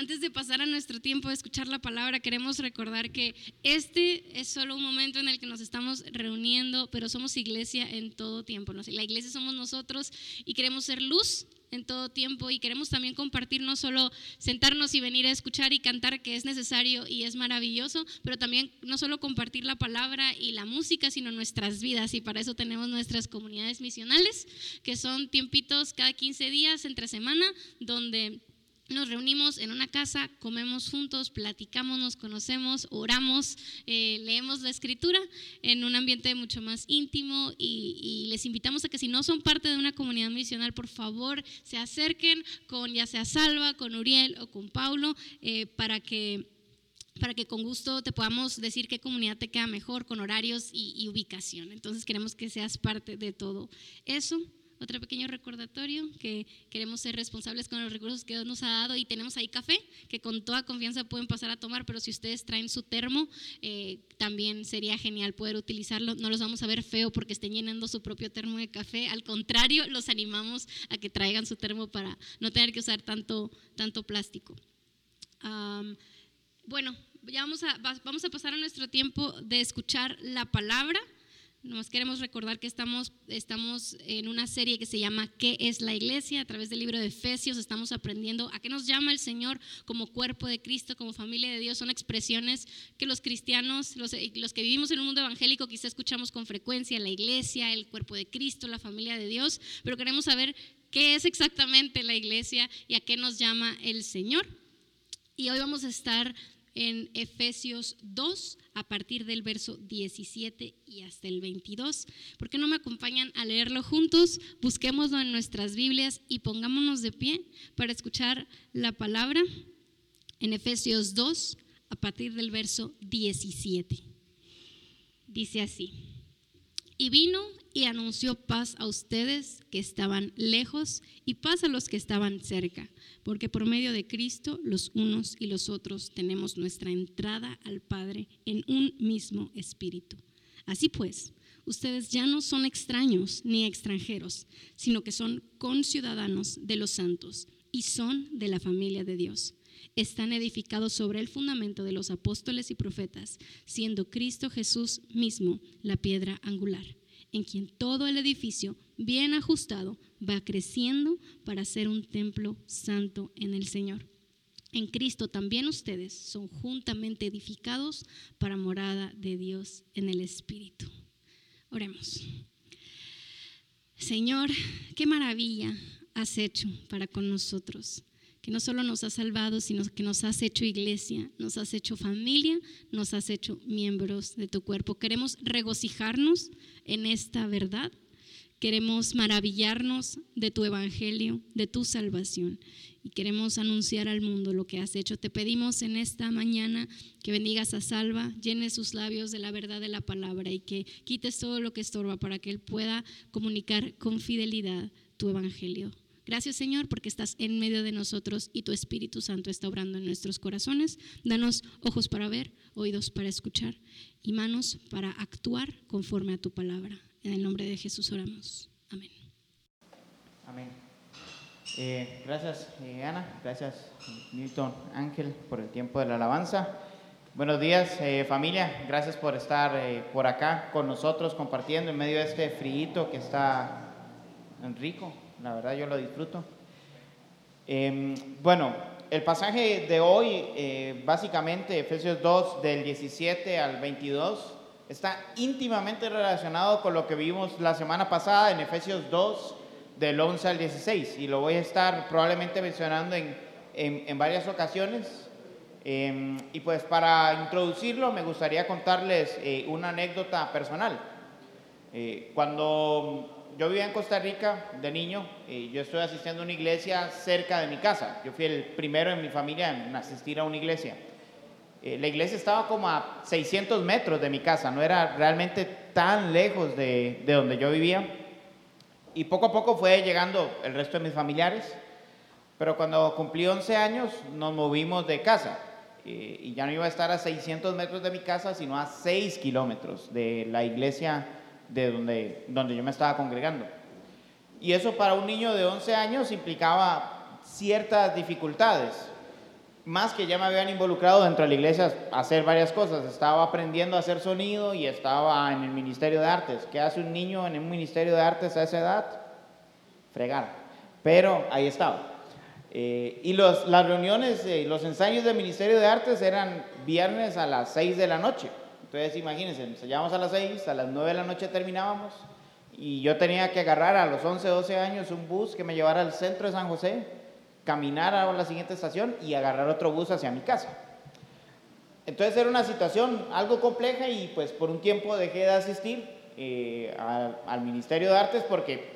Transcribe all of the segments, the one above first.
Antes de pasar a nuestro tiempo de escuchar la palabra, queremos recordar que este es solo un momento en el que nos estamos reuniendo, pero somos iglesia en todo tiempo. La iglesia somos nosotros y queremos ser luz en todo tiempo y queremos también compartir no solo sentarnos y venir a escuchar y cantar que es necesario y es maravilloso, pero también no solo compartir la palabra y la música, sino nuestras vidas y para eso tenemos nuestras comunidades misionales, que son tiempitos cada 15 días entre semana donde nos reunimos en una casa, comemos juntos, platicamos, nos conocemos, oramos, eh, leemos la escritura en un ambiente mucho más íntimo y, les invitamos a que si no son parte de una comunidad misional, por favor se acerquen con ya sea Salva, con Uriel o con Paulo eh, para que para que con gusto te podamos decir qué comunidad te queda mejor con horarios y ubicación. Entonces queremos que seas parte de todo eso otro pequeño recordatorio que queremos ser responsables con los recursos que Dios nos ha dado y tenemos ahí café que con toda confianza pueden pasar a tomar, pero si ustedes traen su termo, eh, también sería genial poder utilizarlo. No los vamos a ver feo porque estén llenando su propio termo de café, al contrario, los animamos a que traigan su termo para no tener que usar tanto, tanto plástico. bueno, ya vamos a, vamos a pasar a nuestro tiempo de escuchar la palabra. Nos queremos recordar que estamos, estamos en una serie que se llama ¿Qué es la iglesia? A través del libro de Efesios estamos aprendiendo a qué nos llama el Señor como cuerpo de Cristo, como familia de Dios. Son expresiones que los cristianos, los, los que vivimos en un mundo evangélico, quizá escuchamos con frecuencia, la iglesia, el cuerpo de Cristo, la familia de Dios, pero queremos saber qué es exactamente la iglesia y a qué nos llama el Señor. Y hoy vamos a estar en Efesios 2 a partir del verso 17 y hasta el 22. ¿Por qué no me acompañan a leerlo juntos? Busquémoslo en nuestras Biblias y pongámonos de pie para escuchar la palabra en Efesios 2 a partir del verso 17. Dice así, y vino y anunció paz a ustedes que estaban lejos y paz a los que estaban cerca, porque por medio de Cristo los unos y los otros tenemos nuestra entrada al Padre en un mismo espíritu. Así pues, ustedes ya no son extraños ni extranjeros, sino que son conciudadanos de los santos y son de la familia de Dios. Están edificados sobre el fundamento de los apóstoles y profetas, siendo Cristo Jesús mismo la piedra angular en quien todo el edificio, bien ajustado, va creciendo para ser un templo santo en el Señor. En Cristo también ustedes son juntamente edificados para morada de Dios en el Espíritu. Oremos. Señor, qué maravilla has hecho para con nosotros que no solo nos has salvado, sino que nos has hecho iglesia, nos has hecho familia, nos has hecho miembros de tu cuerpo. Queremos regocijarnos en esta verdad, queremos maravillarnos de tu evangelio, de tu salvación y queremos anunciar al mundo lo que has hecho. Te pedimos en esta mañana que bendigas a Salva, llene sus labios de la verdad de la palabra y que quites todo lo que estorba para que él pueda comunicar con fidelidad tu evangelio. Gracias Señor porque estás en medio de nosotros y tu Espíritu Santo está obrando en nuestros corazones. Danos ojos para ver, oídos para escuchar y manos para actuar conforme a tu palabra. En el nombre de Jesús oramos. Amén. Amén. Eh, gracias eh, Ana, gracias Newton Ángel por el tiempo de la alabanza. Buenos días eh, familia, gracias por estar por acá con nosotros compartiendo en medio de este frío que está rico la verdad yo lo disfruto. Em, bueno, el pasaje de hoy, eh, básicamente Efesios 2 del 17 al 22, está íntimamente relacionado con lo que vimos la semana pasada en Efesios 2 del 11 al 16 y lo voy a estar probablemente mencionando en, en, varias ocasiones. Em, y pues para introducirlo me gustaría contarles eh, una anécdota personal. Eh, cuando yo vivía en Costa Rica de niño y yo estoy asistiendo a una iglesia cerca de mi casa. Yo fui el primero en mi familia en asistir a una iglesia. Eh, la iglesia estaba como a 600 metros de mi casa, no era realmente tan lejos de, de donde yo vivía. Y poco a poco fue llegando el resto de mis familiares. Pero cuando cumplí 11 años nos movimos de casa eh, y ya no iba a estar a 600 metros de mi casa, sino a 6 kilómetros de la iglesia de donde, donde yo me estaba congregando. Y eso para un niño de 11 años implicaba ciertas dificultades. más que ya me habían involucrado dentro de la iglesia a hacer varias cosas. Estaba aprendiendo a hacer sonido y estaba en el Ministerio de Artes. ¿Qué hace un niño en un Ministerio de Artes a esa edad? Fregar. Pero ahí estaba. Eh, y los, las reuniones, eh, los ensayos del Ministerio de Artes eran viernes a las 6 de la noche. Entonces, imagínense, ensayábamos a las 6, a las 9 de la noche terminábamos y yo tenía que agarrar a los 11, 12 años un bus que me llevara al centro de San José, caminar a la siguiente estación y agarrar otro bus hacia mi casa. Entonces era una situación algo compleja y pues por un tiempo dejé de asistir eh, al, Ministerio de Artes porque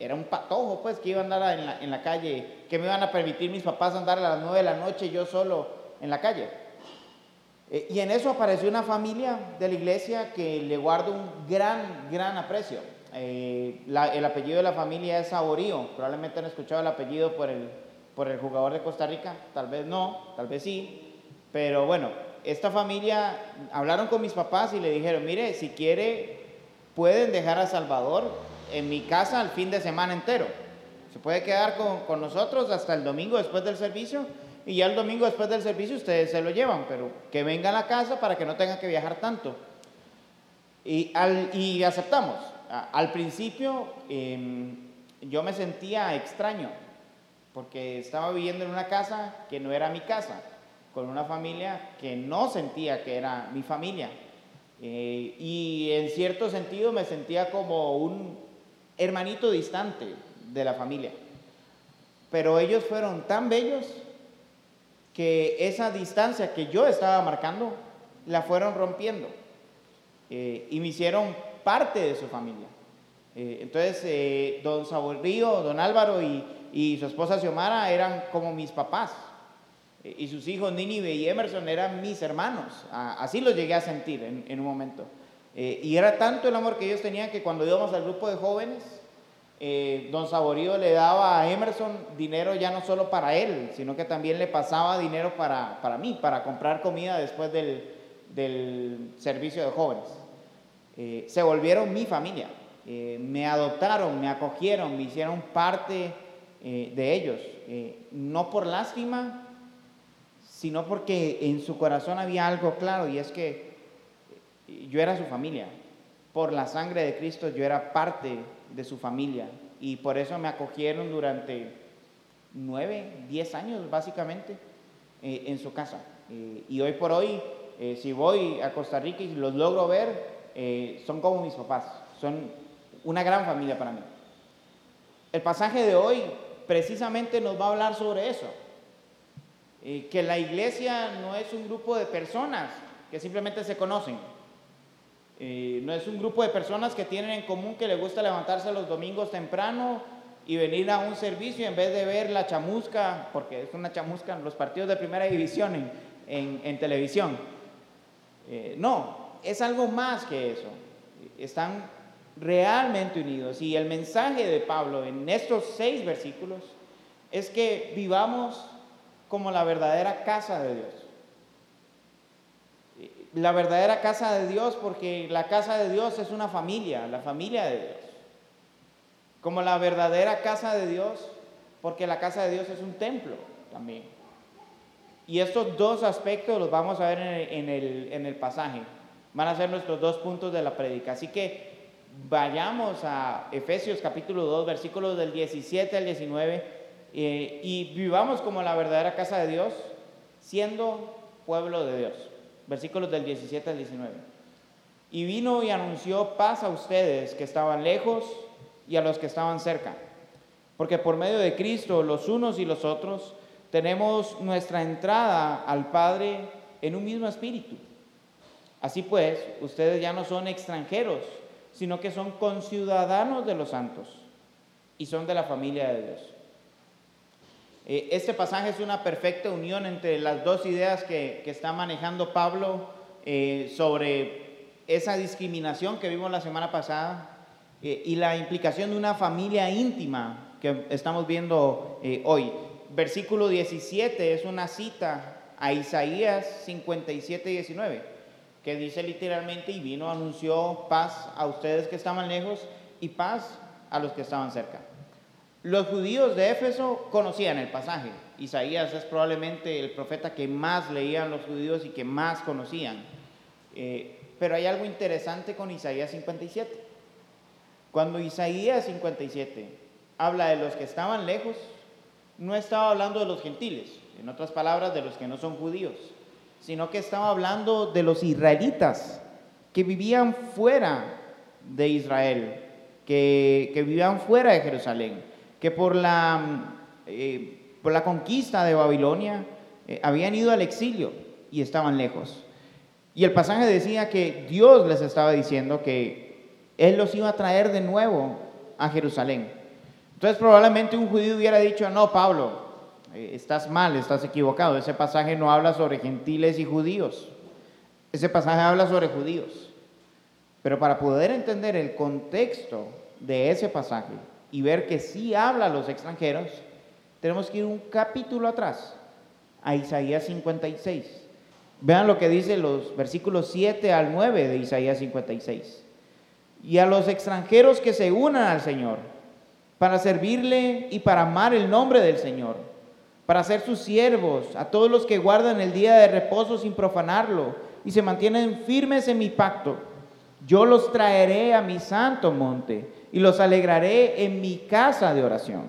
era un patojo pues que iba a andar en la, en la calle, que me iban a permitir mis papás andar a las 9 de la noche yo solo en la calle. Eh, y en eso apareció una familia de la iglesia que le guardo un gran, gran aprecio. Eh, el apellido de la familia es Saborío. Probablemente han escuchado el apellido por el, por el jugador de Costa Rica. Tal vez no, tal vez sí. Pero bueno, esta familia hablaron con mis papás y le dijeron, mire, si quiere, pueden dejar a Salvador en mi casa el fin de semana entero. Se puede quedar con, con nosotros hasta el domingo después del servicio y ya el domingo después del servicio ustedes se lo llevan, pero que venga a la casa para que no tenga que viajar tanto. Y, al, y aceptamos. Al principio em, yo me sentía extraño, porque estaba viviendo en una casa que no era mi casa, con una familia que no sentía que era mi familia. Eh, y en cierto sentido me sentía como un hermanito distante de la familia. Pero ellos fueron tan bellos que esa distancia que yo estaba marcando la fueron rompiendo eh, y me hicieron parte de su familia. Eh, entonces, eh, don Saborío, don Álvaro y, y, su esposa Xiomara eran como mis papás. y sus hijos Nínive y Emerson eran mis hermanos. así los llegué a sentir en, en un momento. y era tanto el amor que ellos tenían que cuando íbamos al grupo de jóvenes, eh, don Saborío le daba a Emerson dinero ya no solo para él, sino que también le pasaba dinero para, para mí, para comprar comida después del, del servicio de jóvenes. Eh, se volvieron mi familia, eh, me adoptaron, me acogieron, me hicieron parte de ellos, no por lástima, sino porque en su corazón había algo claro y es que yo era su familia. Por la sangre de Cristo yo era parte de su familia y por eso me acogieron durante nueve, diez años básicamente eh, en su casa. Eh, y hoy por hoy, eh, si voy a Costa Rica y los logro ver, son como mis papás, son una gran familia para mí. El pasaje de hoy precisamente nos va a hablar sobre eso, que la iglesia no es un grupo de personas que simplemente se conocen, eh, no es un grupo de personas que tienen en común que les gusta levantarse los domingos temprano y venir a un servicio en vez de ver la chamusca, porque es una chamusca en los partidos de primera división en, televisión. Eh, no, es algo más que eso. Están realmente unidos. Y el mensaje de Pablo en estos seis versículos es que vivamos como la verdadera casa de Dios la verdadera casa de Dios porque la casa de Dios es una familia, la familia de Dios. Como la verdadera casa de Dios porque la casa de Dios es un templo también. Y estos dos aspectos los vamos a ver en el, pasaje. Van a ser nuestros dos puntos de la prédica. Así que vayamos a Efesios capítulo 2, versículos del 17 al 19, eh, y vivamos como la verdadera casa de Dios, siendo pueblo de Dios versículos del 17 al 19. Y vino y anunció paz a ustedes que estaban lejos y a los que estaban cerca, porque por medio de Cristo los unos y los otros tenemos nuestra entrada al Padre en un mismo espíritu. Así pues, ustedes ya no son extranjeros, sino que son conciudadanos de los santos y son de la familia de Dios. Eh, este pasaje es una perfecta unión entre las dos ideas que, está manejando Pablo eh, sobre esa discriminación que vimos la semana pasada eh, y la implicación de una familia íntima que estamos viendo hoy. Versículo 17 es una cita a Isaías 57, 19, que dice literalmente, y vino, anunció paz a ustedes que estaban lejos y paz a los que estaban cerca. Los judíos de Éfeso conocían el pasaje. Isaías es probablemente el profeta que más leían los judíos y que más conocían. Eh, pero hay algo interesante con Isaías 57. Cuando Isaías 57 habla de los que estaban lejos, no estaba hablando de los gentiles, en otras palabras, de los que no son judíos, sino que estaba hablando de los israelitas que vivían fuera de Israel, que, vivían fuera de Jerusalén, que por la, eh, por la conquista de Babilonia eh, habían ido al exilio y estaban lejos. Y el pasaje decía que Dios les estaba diciendo que Él los iba a traer de nuevo a Jerusalén. Entonces probablemente un judío hubiera dicho, no, Pablo, eh, estás mal, estás equivocado. Ese pasaje no habla sobre gentiles y judíos. Ese pasaje habla sobre judíos. Pero para poder entender el contexto de ese pasaje y ver que sí habla a los extranjeros, tenemos que ir un capítulo atrás, a Isaías 56. Vean lo que dice los versículos 7 al 9 de Isaías 56. Y a los extranjeros que se unan al Señor para servirle y para amar el nombre del Señor, para ser sus siervos, a todos los que guardan el día de reposo sin profanarlo y se mantienen firmes en mi pacto, yo los traeré a mi santo monte y los alegraré en mi casa de oración.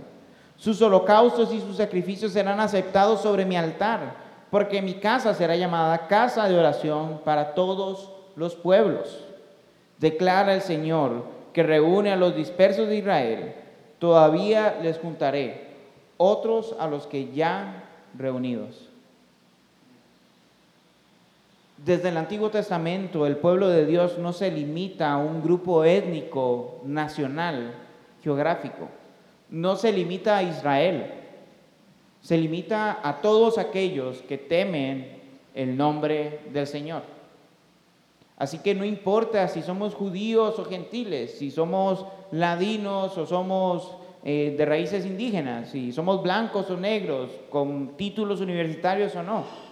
Sus holocaustos y sus sacrificios serán aceptados sobre mi altar porque mi casa será llamada casa de oración para todos los pueblos. Declara el Señor que reúne a los dispersos de Israel, todavía les juntaré, otros a los que ya reunidos. Desde el Antiguo Testamento el pueblo de Dios no se limita a un grupo étnico, nacional, geográfico, no se limita a Israel se limita a todos aquellos que temen el nombre del Señor. Así que no importa si somos judíos o gentiles, si somos ladinos o somos eh, de raíces indígenas, si somos blancos o negros, con títulos universitarios o no.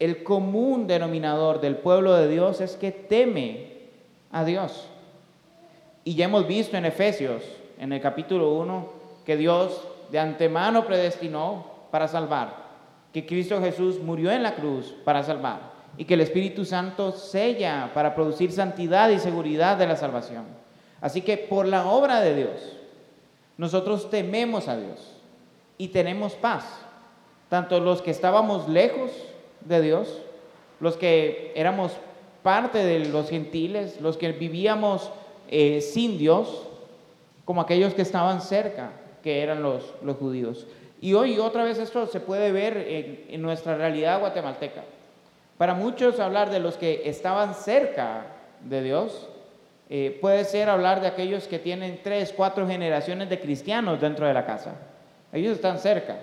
El común denominador del pueblo de Dios es que teme a Dios. Y ya hemos visto en Efesios, en el capítulo 1, que Dios de antemano predestinó para salvar, que Cristo Jesús murió en la cruz para salvar y que el Espíritu Santo sella para producir santidad y seguridad de la salvación. Así que por la obra de Dios, nosotros tememos a Dios y tenemos paz, tanto los que estábamos lejos de Dios, los que éramos parte de los gentiles, los que vivíamos eh, sin Dios, como aquellos que estaban cerca que eran los, los judíos. Y hoy otra vez esto se puede ver en, nuestra realidad guatemalteca. Para muchos hablar de los que estaban cerca de Dios eh, puede ser hablar de aquellos que tienen tres, cuatro generaciones de cristianos dentro de la casa. Ellos están cerca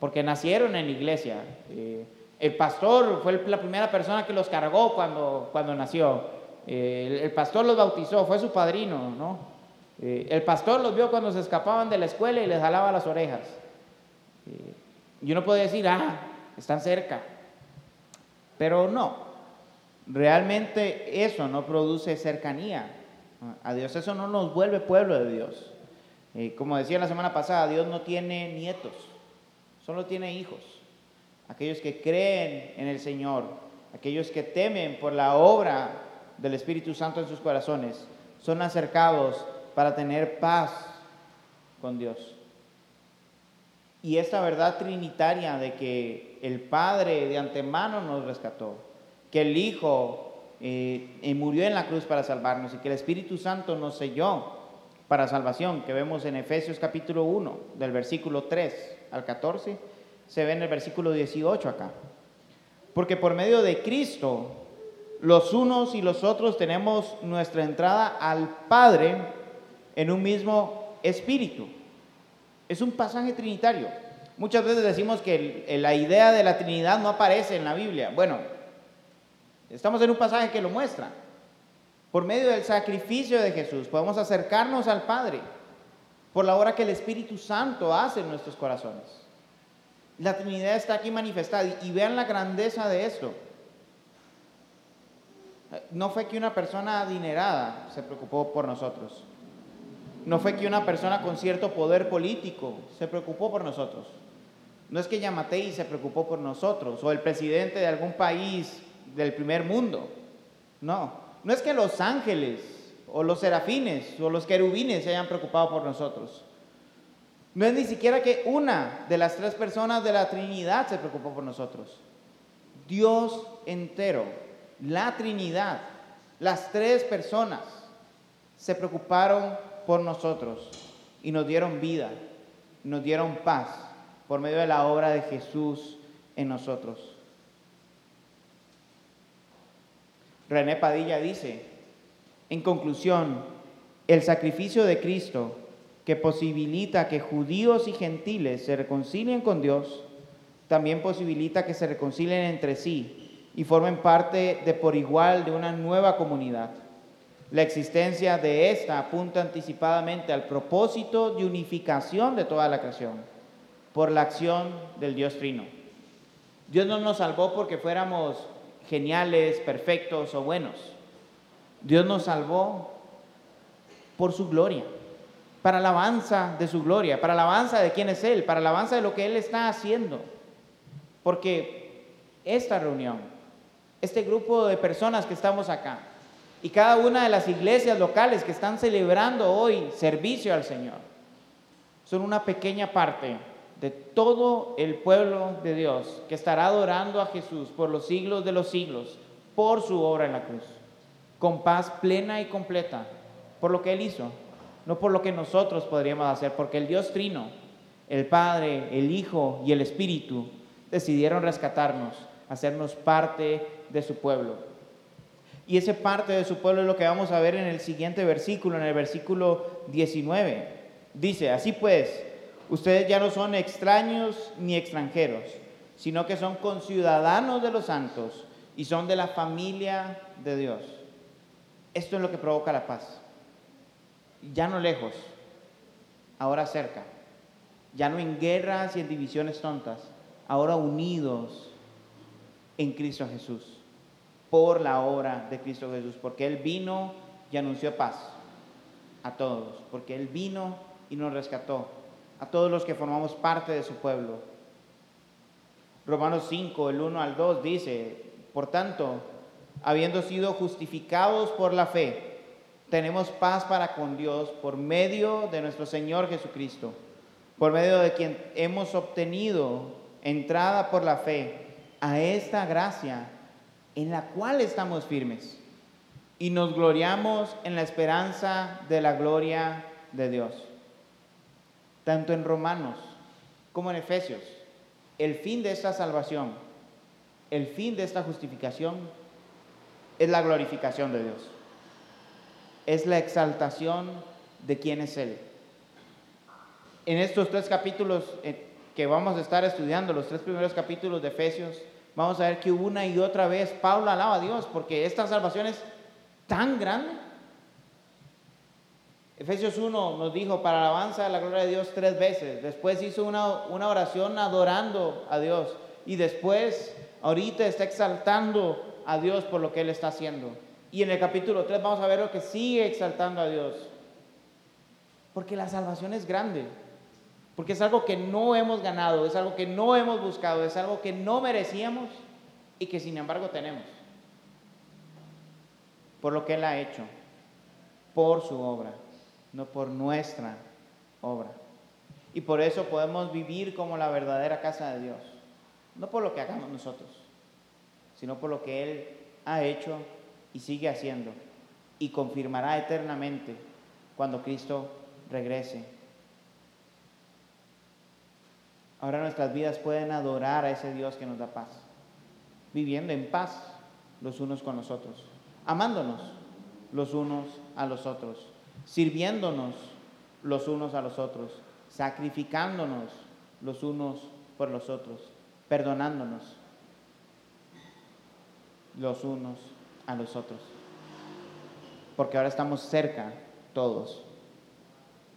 porque nacieron en iglesia. Eh, el pastor fue la primera persona que los cargó cuando, cuando nació. Eh, el, pastor los bautizó, fue su padrino, ¿no? Eh, el pastor los vio cuando se escapaban de la escuela y les jalaba las orejas. Eh, y uno puede decir, ah, están cerca. Pero no, realmente eso no produce cercanía a Dios, eso no nos vuelve pueblo de Dios. Eh, como decía la semana pasada, Dios no tiene nietos, solo tiene hijos. Aquellos que creen en el Señor, aquellos que temen por la obra del Espíritu Santo en sus corazones, son acercados para tener paz con Dios. Y esta verdad trinitaria de que el Padre de antemano nos rescató, que el Hijo eh, murió en la cruz para salvarnos y que el Espíritu Santo nos selló para salvación, que vemos en Efesios capítulo 1, del versículo 3 al 14, se ve en el versículo 18 acá. Porque por medio de Cristo, los unos y los otros tenemos nuestra entrada al Padre en un mismo espíritu. Es un pasaje trinitario. Muchas veces decimos que la idea de la Trinidad no aparece en la Biblia. Bueno, estamos en un pasaje que lo muestra. Por medio del sacrificio de Jesús podemos acercarnos al Padre por la obra que el Espíritu Santo hace en nuestros corazones. La Trinidad está aquí manifestada y vean la grandeza de esto. No fue que una persona adinerada se preocupó por nosotros. no fue que una persona con cierto poder político se preocupó por nosotros. No es que Yamatei se preocupó por nosotros o el presidente de algún país del primer mundo. No, no es que los ángeles o los serafines o los querubines se hayan preocupado por nosotros. No es ni siquiera que una de las tres personas de la Trinidad se preocupó por nosotros. Dios entero, la Trinidad, las tres personas se preocuparon por nosotros y nos dieron vida, nos dieron paz por medio de la obra de Jesús en nosotros. René Padilla dice, en conclusión, el sacrificio de Cristo que posibilita que judíos y gentiles se reconcilien con Dios, también posibilita que se reconcilien entre sí y formen parte de por igual de una nueva comunidad. La existencia de esta apunta anticipadamente al propósito de unificación de toda la creación por la acción del Dios Trino. Dios no nos salvó porque fuéramos geniales, perfectos o buenos. Dios nos salvó por su gloria para alabanza de su gloria, para alabanza de quién es Él, para alabanza de lo que Él está haciendo. Porque esta reunión, este grupo de personas que estamos acá, y cada una de las iglesias locales que están celebrando hoy servicio al Señor, son una pequeña parte de todo el pueblo de Dios que estará adorando a Jesús por los siglos de los siglos, por su obra en la cruz, con paz plena y completa, por lo que Él hizo no por lo que nosotros podríamos hacer, porque el Dios Trino, el Padre, el Hijo y el Espíritu decidieron rescatarnos, hacernos parte de su pueblo. Y ese parte de su pueblo es lo que vamos a ver en el siguiente versículo, en el versículo 19. Dice, así pues, ustedes ya no son extraños ni extranjeros, sino que son conciudadanos de los santos y son de la familia de Dios. Esto es lo que provoca la paz ya no lejos, ahora cerca, ya no en guerras y en divisiones tontas, ahora unidos en Cristo Jesús, por la obra de Cristo Jesús, porque Él vino y anunció paz a todos, porque Él vino y nos rescató, a todos los que formamos parte de su pueblo. Romanos 5, el 1 al 2 dice, por tanto, habiendo sido justificados por la fe, tenemos paz para con Dios por medio de nuestro Señor Jesucristo, por medio de quien hemos obtenido entrada por la fe a esta gracia en la cual estamos firmes y nos gloriamos en la esperanza de la gloria de Dios. Tanto en Romanos como en Efesios, el fin de esta salvación, el fin de esta justificación es la glorificación de Dios es la exaltación de quién es Él. En estos tres capítulos eh, que vamos a estar estudiando, los tres primeros capítulos de Efesios, vamos a ver que una y otra vez Pablo alaba a Dios porque esta salvación es tan grande. Efesios 1 nos dijo para alabanza de la gloria de Dios tres veces. Después hizo una, una oración adorando a Dios. Y después, ahorita está exaltando a Dios por lo que Él está haciendo. Y en el capítulo 3 vamos a ver lo que sigue exaltando a Dios. Porque la salvación es grande. Porque es algo que no hemos ganado, es algo que no hemos buscado, es algo que no merecíamos y que sin embargo tenemos. Por lo que Él ha hecho, por su obra, no por nuestra obra. Y por eso podemos vivir como la verdadera casa de Dios. No por lo que hagamos nosotros, sino por lo que Él ha hecho y sigue haciendo y confirmará eternamente cuando Cristo regrese. Ahora nuestras vidas pueden adorar a ese Dios que nos da paz, viviendo en paz los unos con los otros, amándonos los unos a los otros, sirviéndonos los unos a los otros, sacrificándonos los unos por los otros, perdonándonos los unos a los otros. Porque ahora estamos cerca todos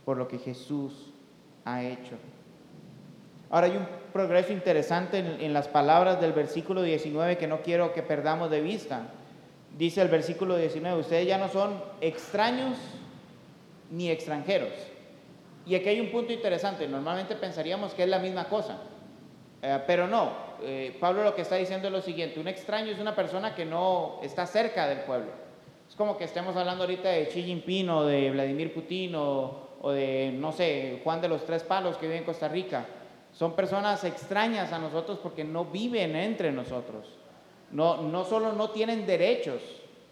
por lo que Jesús ha hecho. Ahora hay un progreso interesante en, las palabras del versículo 19 que no quiero que perdamos de vista. Dice el versículo 19, ustedes ya no son extraños ni extranjeros. Y aquí hay un punto interesante, normalmente pensaríamos que es la misma cosa, eh, pero no. Eh, Pablo lo que está diciendo es lo siguiente, un extraño es una persona que no está cerca del pueblo. Es como que estemos hablando ahorita de Xi Jinping o de Vladimir Putin o, o de, no sé, Juan de los Tres Palos que vive en Costa Rica. Son personas extrañas a nosotros porque no viven entre nosotros. No, no solo no tienen derechos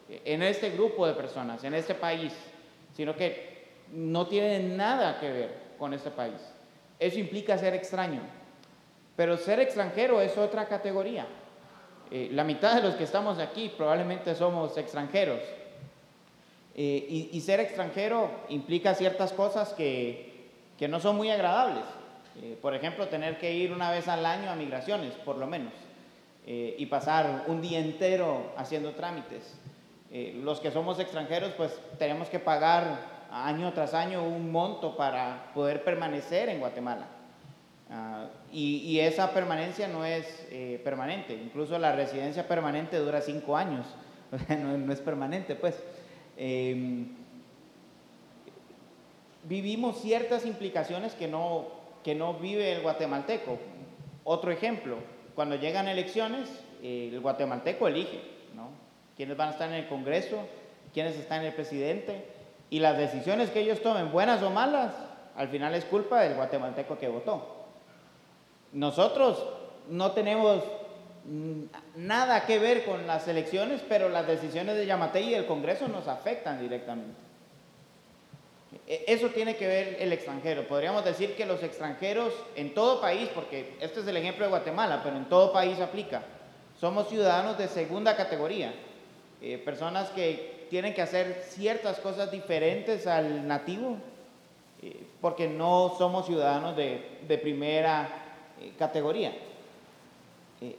en este grupo de personas, en este país, sino que no tienen nada que ver con este país. Eso implica ser extraño. Pero ser extranjero es otra categoría. Eh, la mitad de los que estamos aquí probablemente somos extranjeros. Eh, y, ser extranjero implica ciertas cosas que, que no son muy agradables. Eh, por ejemplo, tener que ir una vez al año a migraciones, por lo menos, y pasar un día entero haciendo trámites. los que somos extranjeros, pues tenemos que pagar año tras año un monto para poder permanecer en Guatemala. Ah, y, esa permanencia no es eh, permanente, incluso la residencia permanente dura cinco años, no, es permanente, pues. Em, vivimos ciertas implicaciones que no, que no vive el guatemalteco. Otro ejemplo, cuando llegan elecciones, el guatemalteco elige, ¿no? ¿Quiénes van a estar en el Congreso? ¿Quiénes están en el presidente? Y las decisiones que ellos tomen, buenas o malas, al final es culpa del guatemalteco que votó. Nosotros no tenemos nada que ver con las elecciones, pero las decisiones de Yamatei y del Congreso nos afectan directamente. E, eso tiene que ver el extranjero. Podríamos decir que los extranjeros en todo país, porque este es el ejemplo de Guatemala, pero en todo país aplica, somos ciudadanos de segunda categoría, eh, personas que tienen que hacer ciertas cosas diferentes al nativo, eh, porque no somos ciudadanos de, primera eh, categoría. Eh,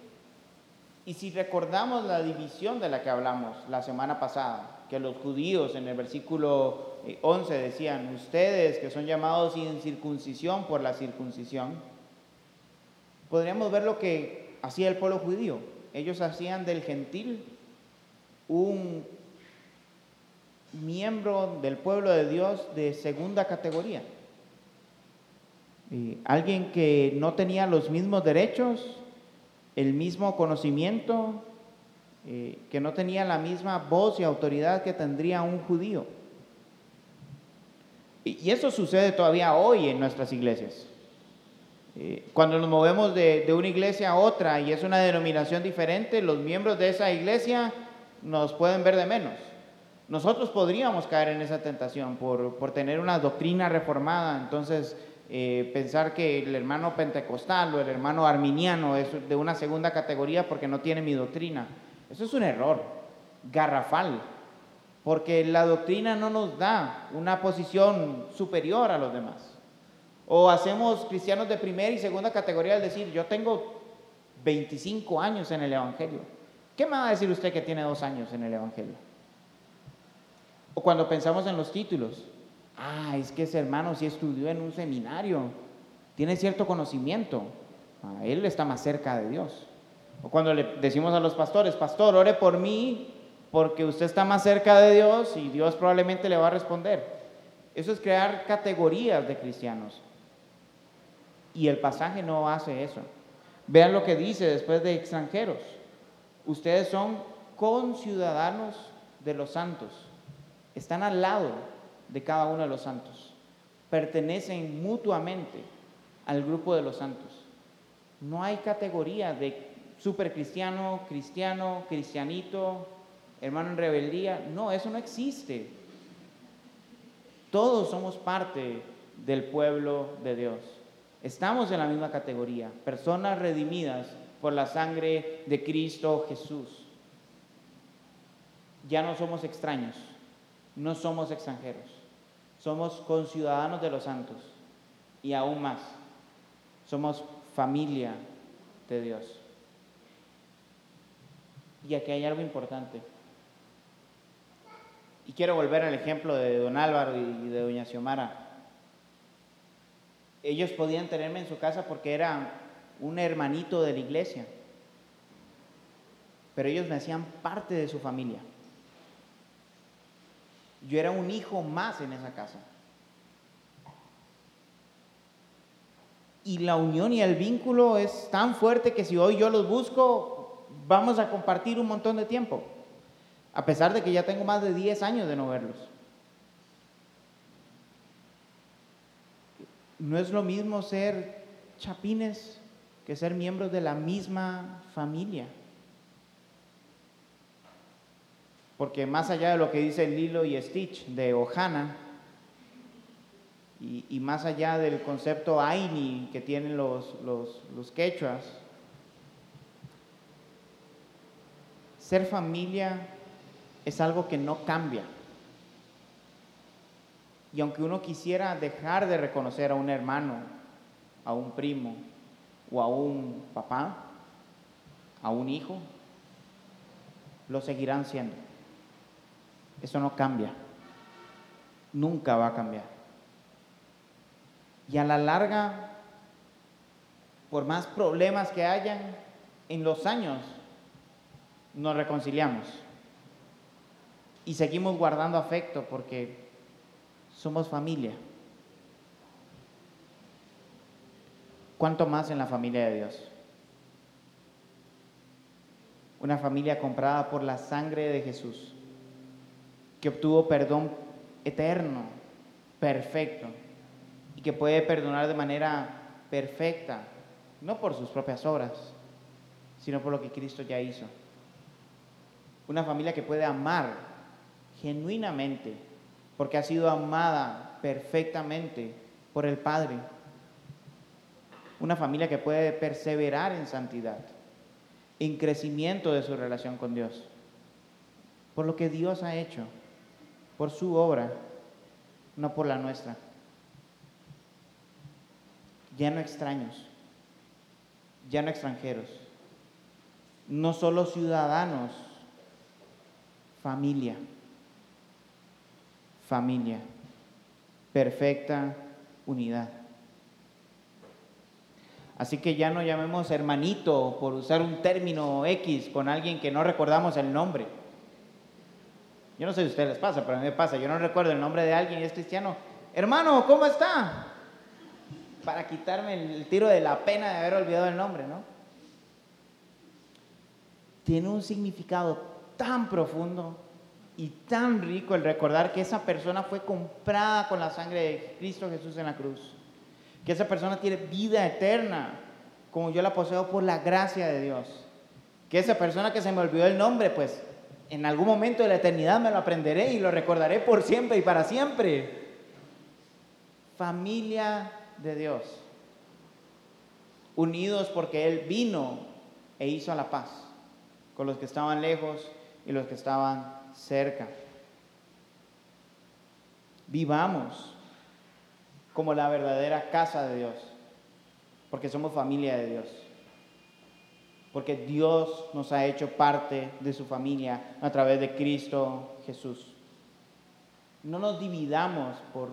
y si recordamos la división de la que hablamos la semana pasada, que los judíos en el versículo 11 decían, ustedes que son llamados sin circuncisión por la circuncisión, podríamos ver lo que hacía el pueblo judío. Ellos hacían del gentil un miembro del pueblo de Dios de segunda categoría. Alguien que no tenía los mismos derechos, el mismo conocimiento, eh, que no tenía la misma voz y autoridad que tendría un judío. Y, eso sucede todavía hoy en nuestras iglesias. Eh, cuando nos movemos de, de una iglesia a otra y es una denominación diferente, los miembros de esa iglesia nos pueden ver de menos. Nosotros podríamos caer en esa tentación por, por tener una doctrina reformada, entonces eh, pensar que el hermano pentecostal o el hermano arminiano es de una segunda categoría porque no tiene mi doctrina. Eso es un error garrafal, porque la doctrina no nos da una posición superior a los demás. O hacemos cristianos de primera y segunda categoría al decir, yo tengo 25 años en el Evangelio. ¿Qué me va a decir usted que tiene dos años en el Evangelio? O cuando pensamos en los títulos, ah, es que ese hermano sí estudió en un seminario, tiene cierto conocimiento, ah, él está más cerca de Dios. O cuando le decimos a los pastores, pastor, ore por mí porque usted está más cerca de Dios y Dios probablemente le va a responder. Eso es crear categorías de cristianos. Y el pasaje no hace eso. Vean lo que dice después de extranjeros. Ustedes son conciudadanos de los santos están al lado de cada uno de los santos, pertenecen mutuamente al grupo de los santos. No hay categoría de supercristiano, cristiano, cristianito, hermano en rebeldía. No, eso no existe. Todos somos parte del pueblo de Dios. Estamos en la misma categoría, personas redimidas por la sangre de Cristo Jesús. Ya no somos extraños no somos extranjeros, somos conciudadanos de los santos y aún más, somos familia de Dios. Y aquí hay algo importante. Y quiero volver al ejemplo de don Álvaro y de doña Xiomara. Ellos podían tenerme en su casa porque era un hermanito de la iglesia, pero ellos me hacían parte de su familia. Yo era un hijo más en esa casa. Y la unión y el vínculo es tan fuerte que si hoy yo los busco, vamos a compartir un montón de tiempo. A pesar de que ya tengo más de 10 años de no verlos. No es lo mismo ser chapines que ser miembros de la misma familia. Porque más allá de lo que dice Lilo y Stitch de Ohana, y, más allá del concepto Aini que tienen los, los, los quechuas, ser familia es algo que no cambia. Y aunque uno quisiera dejar de reconocer a un hermano, a un primo o a un papá, a un hijo, lo seguirán siendo. Eso no cambia. Nunca va a cambiar. Y a la larga, por más problemas que hayan, en los años nos reconciliamos. Y seguimos guardando afecto porque somos familia. ¿Cuánto más en la familia de Dios? Una familia comprada por la sangre de Jesús, que obtuvo perdón eterno, perfecto, y que puede perdonar de manera perfecta, no por sus propias obras, sino por lo que Cristo ya hizo. Una familia que puede amar genuinamente, porque ha sido amada perfectamente por el Padre. Una familia que puede perseverar en santidad, en crecimiento de su relación con Dios, por lo que Dios ha hecho, por su obra, no por la nuestra ya no extraños, ya no extranjeros, no solo ciudadanos, familia, familia, perfecta unidad. Así que ya no llamemos hermanito por usar un término X con alguien que no recordamos el nombre. Yo no sé si a ustedes les pasa, pero a mí me pasa. Yo no recuerdo el nombre de alguien y es cristiano. Hermano, ¿cómo está? para quitarme el tiro de la pena de haber olvidado el nombre, ¿no? Tiene un significado tan profundo y tan rico el recordar que esa persona fue comprada con la sangre de Cristo Jesús en la cruz. Que esa persona tiene vida eterna, como yo la poseo por la gracia de Dios. Que esa persona que se me olvidó el nombre, pues en algún momento de la eternidad me lo aprenderé y lo recordaré por siempre y para siempre. Familia de Dios, unidos porque Él vino e hizo la paz con los que estaban lejos y los que estaban cerca. Vivamos como la verdadera casa de Dios, porque somos familia de Dios, porque Dios nos ha hecho parte de su familia a través de Cristo Jesús. No nos dividamos por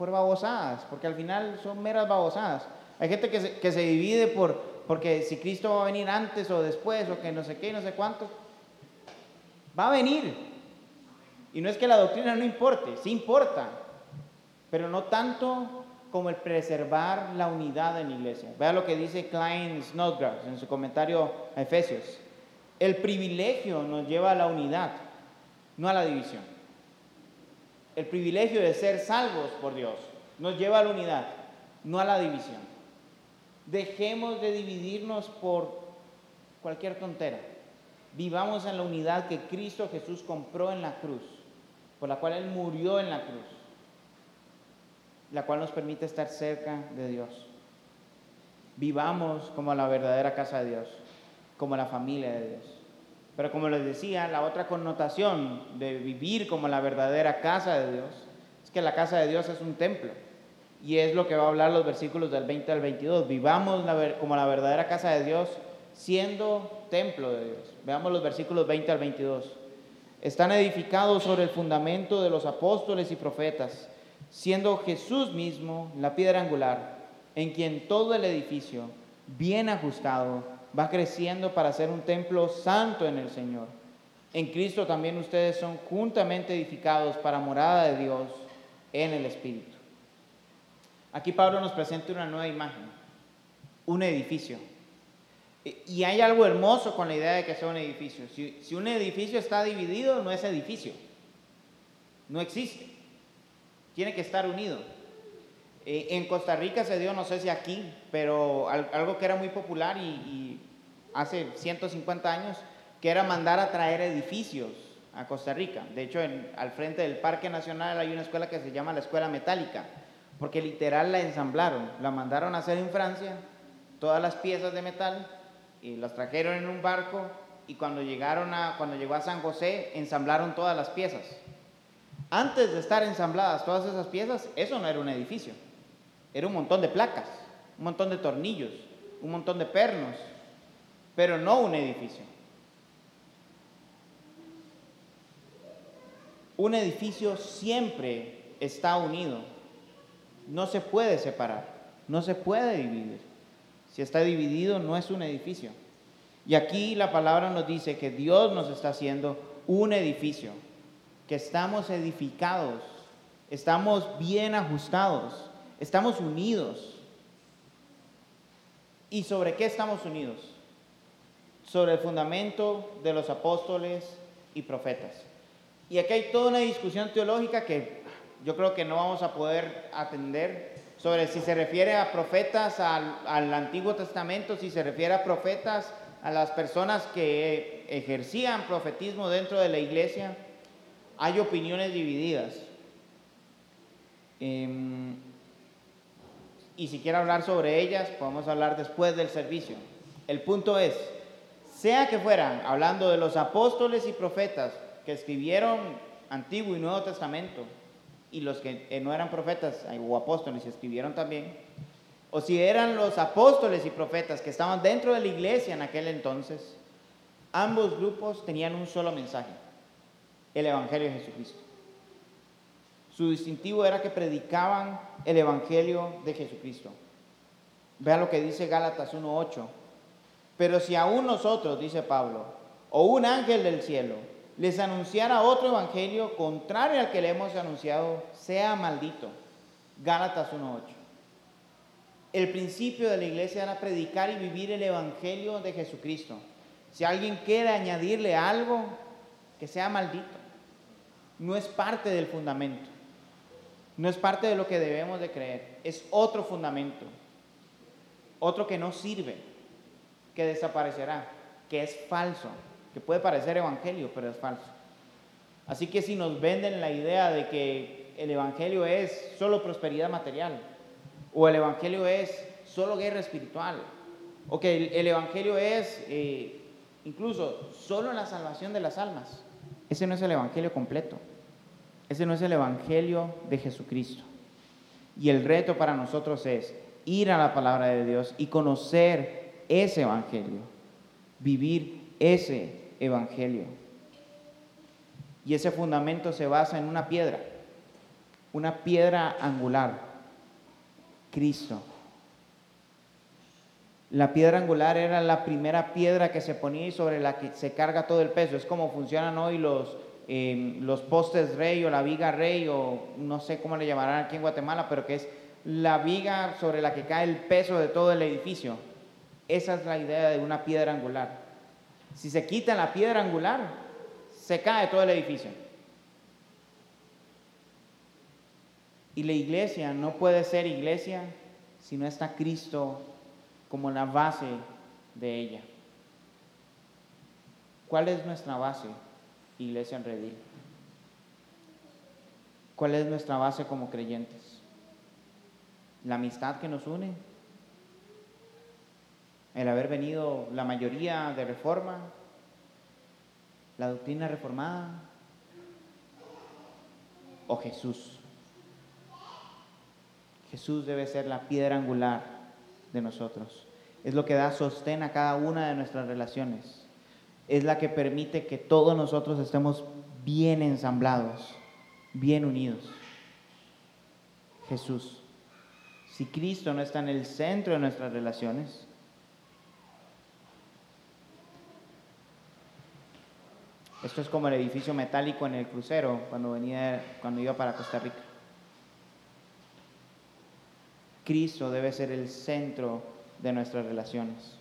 por babosadas, porque al final son meras babosadas. Hay gente que se, que se divide por, porque si Cristo va a venir antes o después, o que no sé qué, no sé cuánto. Va a venir. Y no es que la doctrina no importe, sí importa, pero no tanto como el preservar la unidad en la iglesia. Vea lo que dice Klein Snodgrass en su comentario a Efesios. El privilegio nos lleva a la unidad, no a la división el privilegio de ser salvos por Dios nos lleva a la unidad, no a la división. Dejemos de dividirnos por cualquier tontera. Vivamos en la unidad que Cristo Jesús compró en la cruz, por la cual Él murió en la cruz, la cual nos permite estar cerca de Dios. Vivamos como la verdadera casa de Dios, como la familia de Dios. Pero como les decía, la otra connotación de vivir como la verdadera casa de Dios es que la casa de Dios es un templo. Y es lo que va a hablar los versículos del 20 al 22. Vivamos como la verdadera casa de Dios siendo templo de Dios. Veamos los versículos 20 al 22. Están edificados sobre el fundamento de los apóstoles y profetas, siendo Jesús mismo la piedra angular, en quien todo el edificio, bien ajustado, va creciendo para ser un templo santo en el Señor. En Cristo también ustedes son juntamente edificados para morada de Dios en el Espíritu. Aquí Pablo nos presenta una nueva imagen. un edificio. Y hay algo hermoso con la idea de que sea un edificio. Si, un edificio está dividido, no es edificio. No existe. Tiene que estar unido. Eh, en Costa Rica se dio, no sé si aquí, pero algo que era muy popular y, hace 150 años, que era mandar a traer edificios a Costa Rica. De hecho, al frente del Parque Nacional hay una escuela que se llama la Escuela Metálica, porque literal la ensamblaron, la mandaron a hacer en Francia, todas las piezas de metal, y las trajeron en un barco y cuando llegaron a, cuando llegó a San José, ensamblaron todas las piezas. Antes de estar ensambladas todas esas piezas, eso no era un edificio. Era un montón de placas, un montón de tornillos, un montón de pernos, pero no un edificio. Un edificio siempre está unido, no se puede separar, no se puede dividir. Si está dividido, no es un edificio. Y aquí la palabra nos dice que Dios nos está haciendo un edificio, que estamos edificados, estamos bien ajustados, estamos unidos. ¿Y sobre qué estamos unidos? Sobre el fundamento de los apóstoles y profetas. Y aquí hay toda una discusión teológica que yo creo que no vamos a poder atender sobre si se refiere a profetas al, Antiguo Testamento, si se refiere a profetas a las personas que ejercían profetismo dentro de la iglesia, hay opiniones divididas. Em, y si quiere hablar sobre ellas, podemos hablar después del servicio. El punto es, sea que fueran hablando de los apóstoles y profetas que escribieron Antiguo y Nuevo Testamento, y los que eh, no eran profetas o apóstoles escribieron también, o si eran los apóstoles y profetas que estaban dentro de la iglesia en aquel entonces, ambos grupos tenían un solo mensaje, el Evangelio de Jesucristo. Su distintivo era que predicaban el Evangelio de Jesucristo. Vea lo que dice Gálatas 1.8. Pero si aún nosotros, dice Pablo, o un ángel del cielo, les anunciara otro evangelio contrario al que le hemos anunciado, sea maldito. Gálatas 1.8. El principio de la iglesia era predicar y vivir el evangelio de Jesucristo. Si alguien quiere añadirle algo, que sea maldito. No es parte del fundamento. No es parte de lo que debemos de creer. Es otro fundamento. Otro que no sirve, que desaparecerá, que es falso que puede parecer evangelio, pero es falso. Así que si nos venden la idea de que el evangelio es solo prosperidad material, o el evangelio es solo guerra espiritual, o que el, evangelio es eh, incluso solo la salvación de las almas, ese no es el evangelio completo. Ese no es el evangelio de Jesucristo. Y el reto para nosotros es ir a la palabra de Dios y conocer ese evangelio, vivir ese evangelio. Y ese fundamento se basa en una piedra, una piedra angular, Cristo. La piedra angular era la primera piedra que se ponía y sobre la que se carga todo el peso. Es como funcionan hoy los, eh, los postes rey o la viga rey o no sé cómo le llamarán aquí en Guatemala, pero que es la viga sobre la que cae el peso de todo el edificio. Esa es la idea de una piedra angular. Si se quita la piedra angular, se cae todo el edificio. Y la iglesia no puede ser iglesia si no está Cristo como la base de ella. ¿Cuál es nuestra base, iglesia en Redil? ¿Cuál es nuestra base como creyentes? ¿La amistad que nos une? el haber venido la mayoría de reforma, la doctrina reformada o Jesús. Jesús debe ser la piedra angular de nosotros. Es lo que da sostén a cada una de nuestras relaciones. Es la que permite que todos nosotros estemos bien ensamblados, bien unidos. Jesús. Si Cristo no está en el centro de nuestras relaciones, Esto es como el edificio metálico en el crucero cuando, venía, cuando iba para Costa Rica. Cristo debe ser el centro de nuestras relaciones,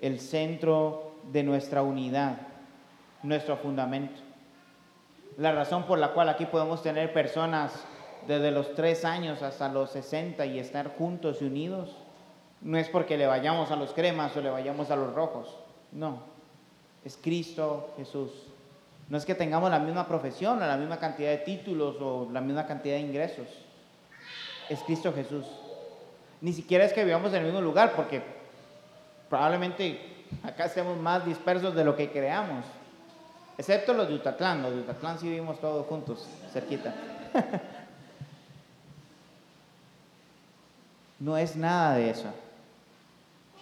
el centro de nuestra unidad, nuestro fundamento. La razón por la cual aquí podemos tener personas desde los tres años hasta los 60 y estar juntos y unidos, no es porque le vayamos a los cremas o le vayamos a los rojos, no, es Cristo Jesús. No es que tengamos la misma profesión o la misma cantidad de títulos o la misma cantidad de ingresos, es Cristo Jesús. Ni siquiera es que vivamos en el mismo lugar, porque probablemente acá estemos más dispersos de lo que creamos, excepto los de Utatlán. Los de Utatlán sí vivimos todos juntos, cerquita. no es nada de eso.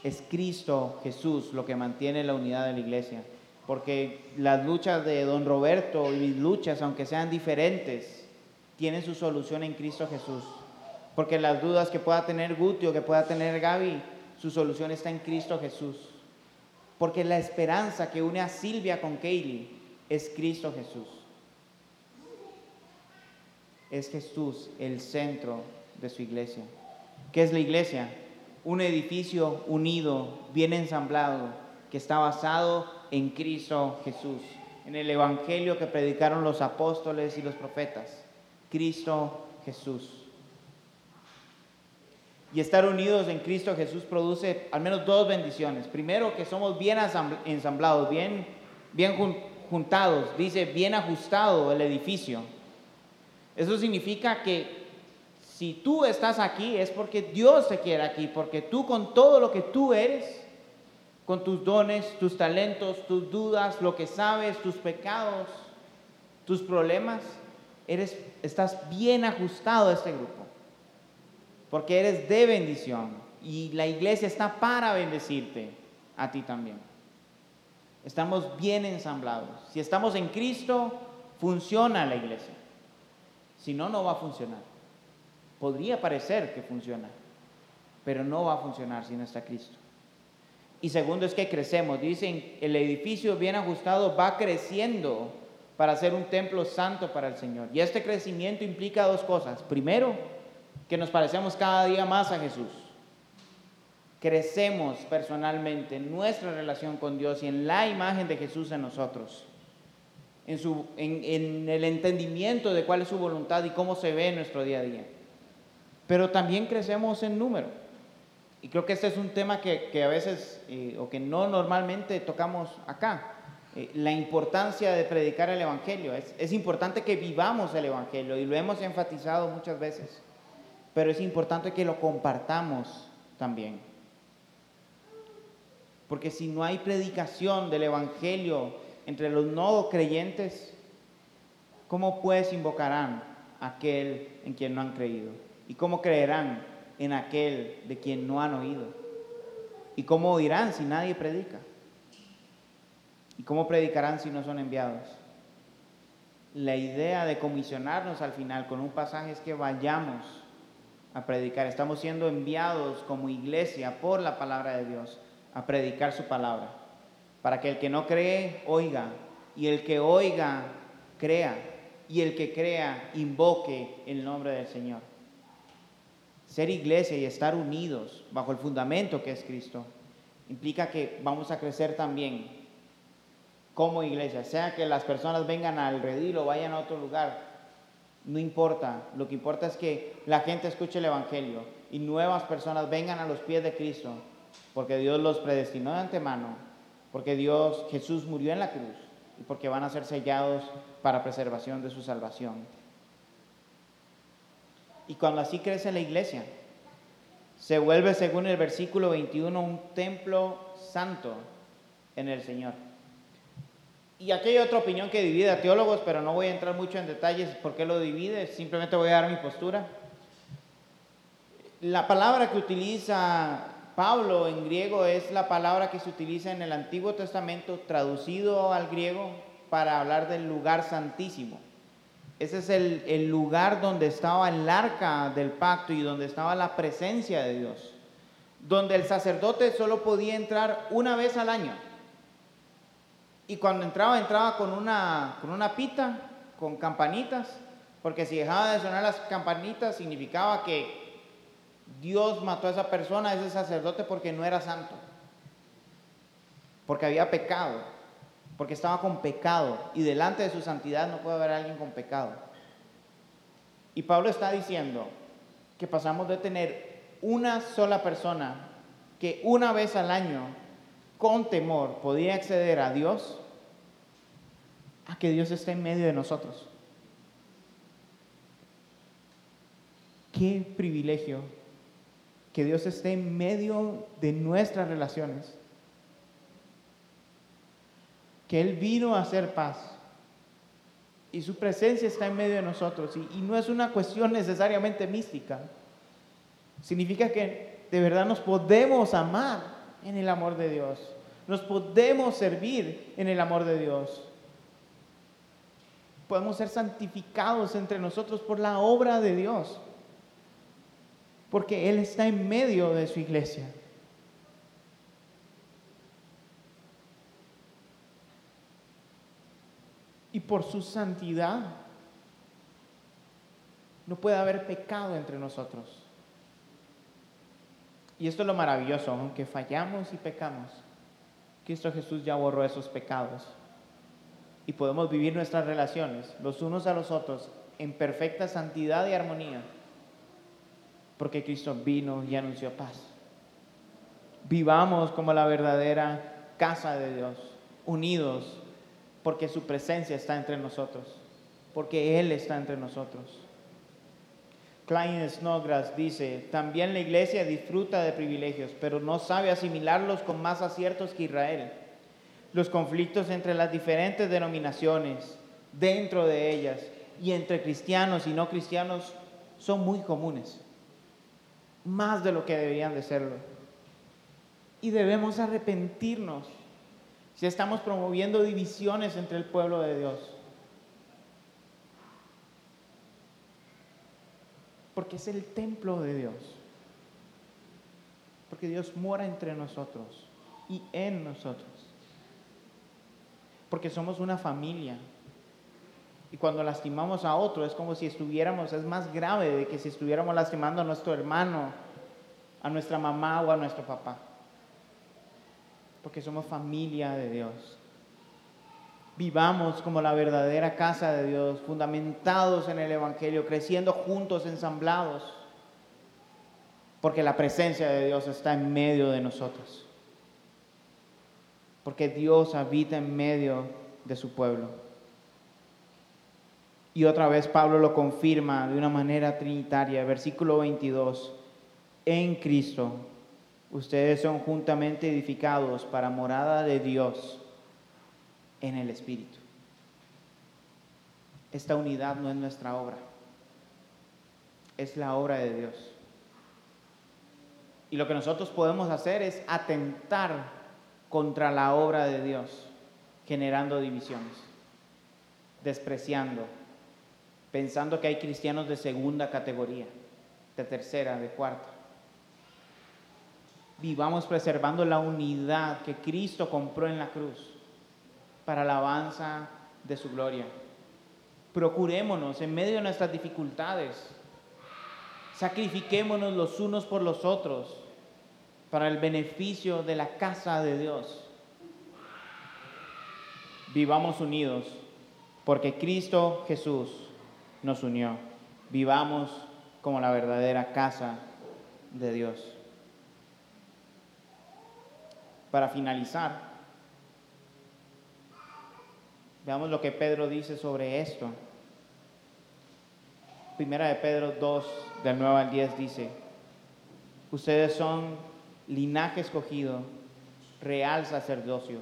Es Cristo Jesús lo que mantiene la unidad de la iglesia. Porque las luchas de don Roberto y mis luchas, aunque sean diferentes, tienen su solución en Cristo Jesús. Porque las dudas que pueda tener Guti o que pueda tener Gaby, su solución está en Cristo Jesús. Porque la esperanza que une a Silvia con Kaylee es Cristo Jesús. Es Jesús el centro de su iglesia. ¿Qué es la iglesia? Un edificio unido, bien ensamblado, que está basado en Cristo Jesús, en el Evangelio que predicaron los apóstoles y los profetas. Cristo Jesús. Y estar unidos en Cristo Jesús produce al menos dos bendiciones. Primero, que somos bien ensamblados, bien, bien juntados, dice bien ajustado el edificio. Eso significa que si tú estás aquí es porque Dios te quiere aquí, porque tú con todo lo que tú eres, con tus dones, tus talentos, tus dudas, lo que sabes, tus pecados, tus problemas, eres, estás bien ajustado a este grupo, porque eres de bendición y la iglesia está para bendecirte a ti también. Estamos bien ensamblados. Si estamos en Cristo, funciona la iglesia. Si no, no va a funcionar. Podría parecer que funciona, pero no va a funcionar si no está Cristo. Y segundo es que crecemos. Dicen, el edificio bien ajustado va creciendo para ser un templo santo para el Señor. Y este crecimiento implica dos cosas. Primero, que nos parecemos cada día más a Jesús. Crecemos personalmente en nuestra relación con Dios y en la imagen de Jesús en nosotros. En, el entendimiento de cuál es su voluntad y cómo se ve en nuestro día a día pero también crecemos en número. Y creo que este es un tema que, a veces, eh, o que no normalmente tocamos acá, eh, la importancia de predicar el Evangelio. Es importante que vivamos el Evangelio y lo hemos enfatizado muchas veces, pero es importante que lo compartamos también. Porque si no hay predicación del Evangelio entre los no creyentes, ¿cómo pues invocarán a aquel en quien no han creído? ¿Y cómo creerán en aquel de quien no han oído? ¿Y cómo oirán si nadie predica? ¿Y cómo predicarán si no son enviados? La idea de comisionarnos al final con un pasaje es que vayamos a predicar. Estamos siendo enviados como iglesia por la palabra de Dios a predicar su palabra. Para que el que no cree, oiga. Y el que oiga, crea. Y el que crea, invoque el nombre del Señor. Ser iglesia y estar unidos bajo el fundamento que es Cristo implica que vamos a crecer también como iglesia, sea que las personas vengan al redil o vayan a otro lugar, no importa, lo que importa es que la gente escuche el Evangelio y nuevas personas vengan a los pies de Cristo, porque Dios los predestinó de antemano, porque Dios, Jesús murió en la cruz y porque van a ser sellados para preservación de su salvación. Y cuando así crece la iglesia, se vuelve, según el versículo 21, un templo santo en el Señor. Y aquí hay otra opinión que divide a teólogos, pero no voy a entrar mucho en detalles por qué lo divide, simplemente voy a dar mi postura. La palabra que utiliza Pablo en griego es la palabra que se utiliza en el Antiguo Testamento traducido al griego para hablar del lugar santísimo. Ese es el, lugar donde estaba el arca del pacto y donde estaba la presencia de Dios. Donde el sacerdote solo podía entrar una vez al año. Y cuando entraba, entraba con una, con una pita, con campanitas, porque si dejaba de sonar las campanitas significaba que Dios mató a esa persona, a ese sacerdote, porque no era santo. Porque había pecado. Porque estaba con pecado. Y delante de su santidad no puede haber alguien con pecado. Y Pablo está diciendo que pasamos de tener una sola persona que una vez al año, con temor, podía acceder a Dios, a que Dios esté en medio de nosotros. Qué privilegio que Dios esté en medio de nuestras relaciones. Que Él vino a hacer paz. Y su presencia está en medio de nosotros. Y, y no es una cuestión necesariamente mística. Significa que de verdad nos podemos amar en el amor de Dios. Nos podemos servir en el amor de Dios. Podemos ser santificados entre nosotros por la obra de Dios porque Él está en medio de su iglesia. Y por su santidad no puede haber pecado entre nosotros. Y esto es lo maravilloso, aunque fallamos y pecamos, Cristo Jesús ya borró esos pecados. Y podemos vivir nuestras relaciones los unos a los otros en perfecta santidad y armonía porque Cristo vino y anunció paz. Vivamos como la verdadera casa de Dios, unidos, porque su presencia está entre nosotros, porque Él está entre nosotros. Klein Snodgrass dice, también la iglesia disfruta de privilegios, pero no sabe asimilarlos con más aciertos que Israel. Los conflictos entre las diferentes denominaciones, dentro de ellas, y entre cristianos y no cristianos son muy comunes más de lo que deberían de serlo. Y debemos arrepentirnos si estamos promoviendo divisiones entre el pueblo de Dios. Porque es el templo de Dios. Porque Dios mora entre nosotros y en nosotros. Porque somos una familia. Y cuando lastimamos a otro es como si estuviéramos, es más grave de que si estuviéramos lastimando a nuestro hermano, a nuestra mamá o a nuestro papá. Porque somos familia de Dios. Vivamos como la verdadera casa de Dios, fundamentados en el Evangelio, creciendo juntos, ensamblados. Porque la presencia de Dios está en medio de nosotros. Porque Dios habita en medio de su pueblo. Y otra vez Pablo lo confirma de una manera trinitaria, versículo 22. En Cristo ustedes son juntamente edificados para morada de Dios en el Espíritu. Esta unidad no es nuestra obra, es la obra de Dios. Y lo que nosotros podemos hacer es atentar contra la obra de Dios, generando divisiones, despreciando, pensando que hay cristianos de segunda categoría, de tercera, de cuarta. Vivamos preservando la unidad que Cristo compró en la cruz para la alabanza de su gloria. Procurémonos en medio de nuestras dificultades. Sacrifiquémonos los unos por los otros para el beneficio de la casa de Dios. Vivamos unidos porque Cristo Jesús nos unió. Vivamos como la verdadera casa de Dios. Para finalizar, veamos lo que Pedro dice sobre esto. Primera de Pedro 2, del 9 al 10 dice, ustedes son linaje escogido, real sacerdocio,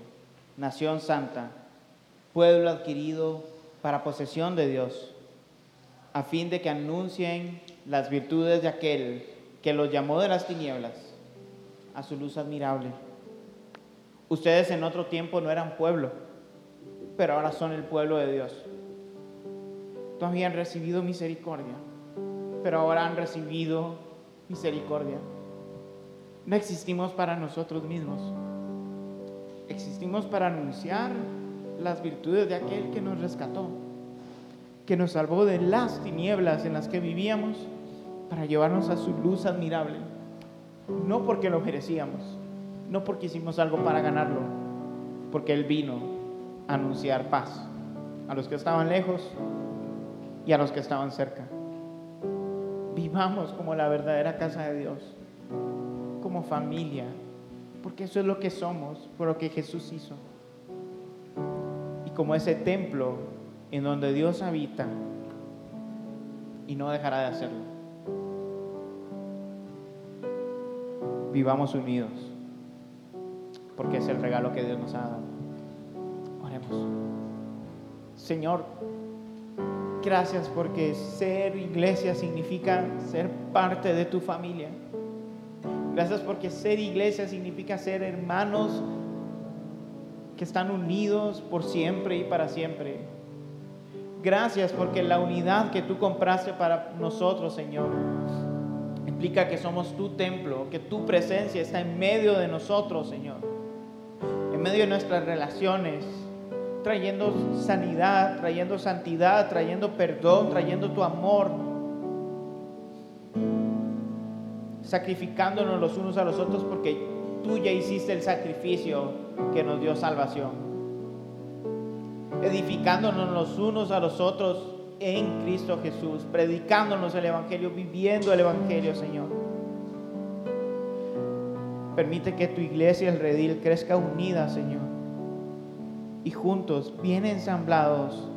nación santa, pueblo adquirido para posesión de Dios a fin de que anuncien las virtudes de aquel que los llamó de las tinieblas a su luz admirable. Ustedes en otro tiempo no eran pueblo, pero ahora son el pueblo de Dios. Todavía han recibido misericordia, pero ahora han recibido misericordia. No existimos para nosotros mismos, existimos para anunciar las virtudes de aquel que nos rescató que nos salvó de las tinieblas en las que vivíamos para llevarnos a su luz admirable. No porque lo merecíamos, no porque hicimos algo para ganarlo, porque Él vino anunciar paz a los que estaban lejos y a los que estaban cerca. Vivamos como la verdadera casa de Dios, como familia, porque eso es lo que somos, por lo que Jesús hizo. Y como ese templo en donde Dios habita y no dejará de hacerlo. Vivamos unidos, porque es el regalo que Dios nos ha dado. Señor, gracias porque ser iglesia significa ser parte de tu familia. Gracias porque ser iglesia significa ser hermanos que están unidos por siempre y para siempre. Gracias porque la unidad que tú compraste para nosotros, Señor, implica que somos tu templo, que tu presencia está en medio de nosotros, Señor, en medio de nuestras relaciones, trayendo sanidad, trayendo santidad, trayendo perdón, trayendo tu amor, sacrificándonos los unos a los otros porque tú ya hiciste el sacrificio que nos dio salvación, edificándonos los unos a los otros en Cristo Jesús, predicándonos el Evangelio, viviendo el Evangelio, Señor. Permite que tu iglesia, el redil, crezca unida, Señor. Y juntos, bien ensamblados,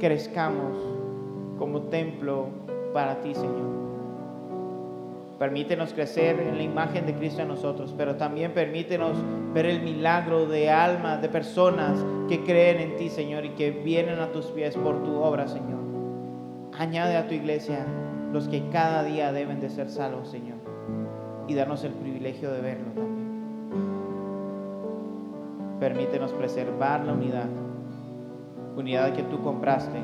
crezcamos como templo para ti, Señor. Permítenos crecer en la imagen de Cristo en nosotros, pero también permítenos ver el milagro de almas, de personas que creen en ti, Señor, y que vienen a tus pies por tu obra, Señor. Añade a tu iglesia los que cada día deben de ser salvos, Señor, y darnos el privilegio de verlo también. Permítenos preservar la unidad, unidad que tú compraste,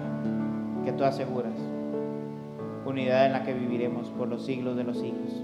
que tú aseguras unidad en la que viviremos por los siglos de los siglos.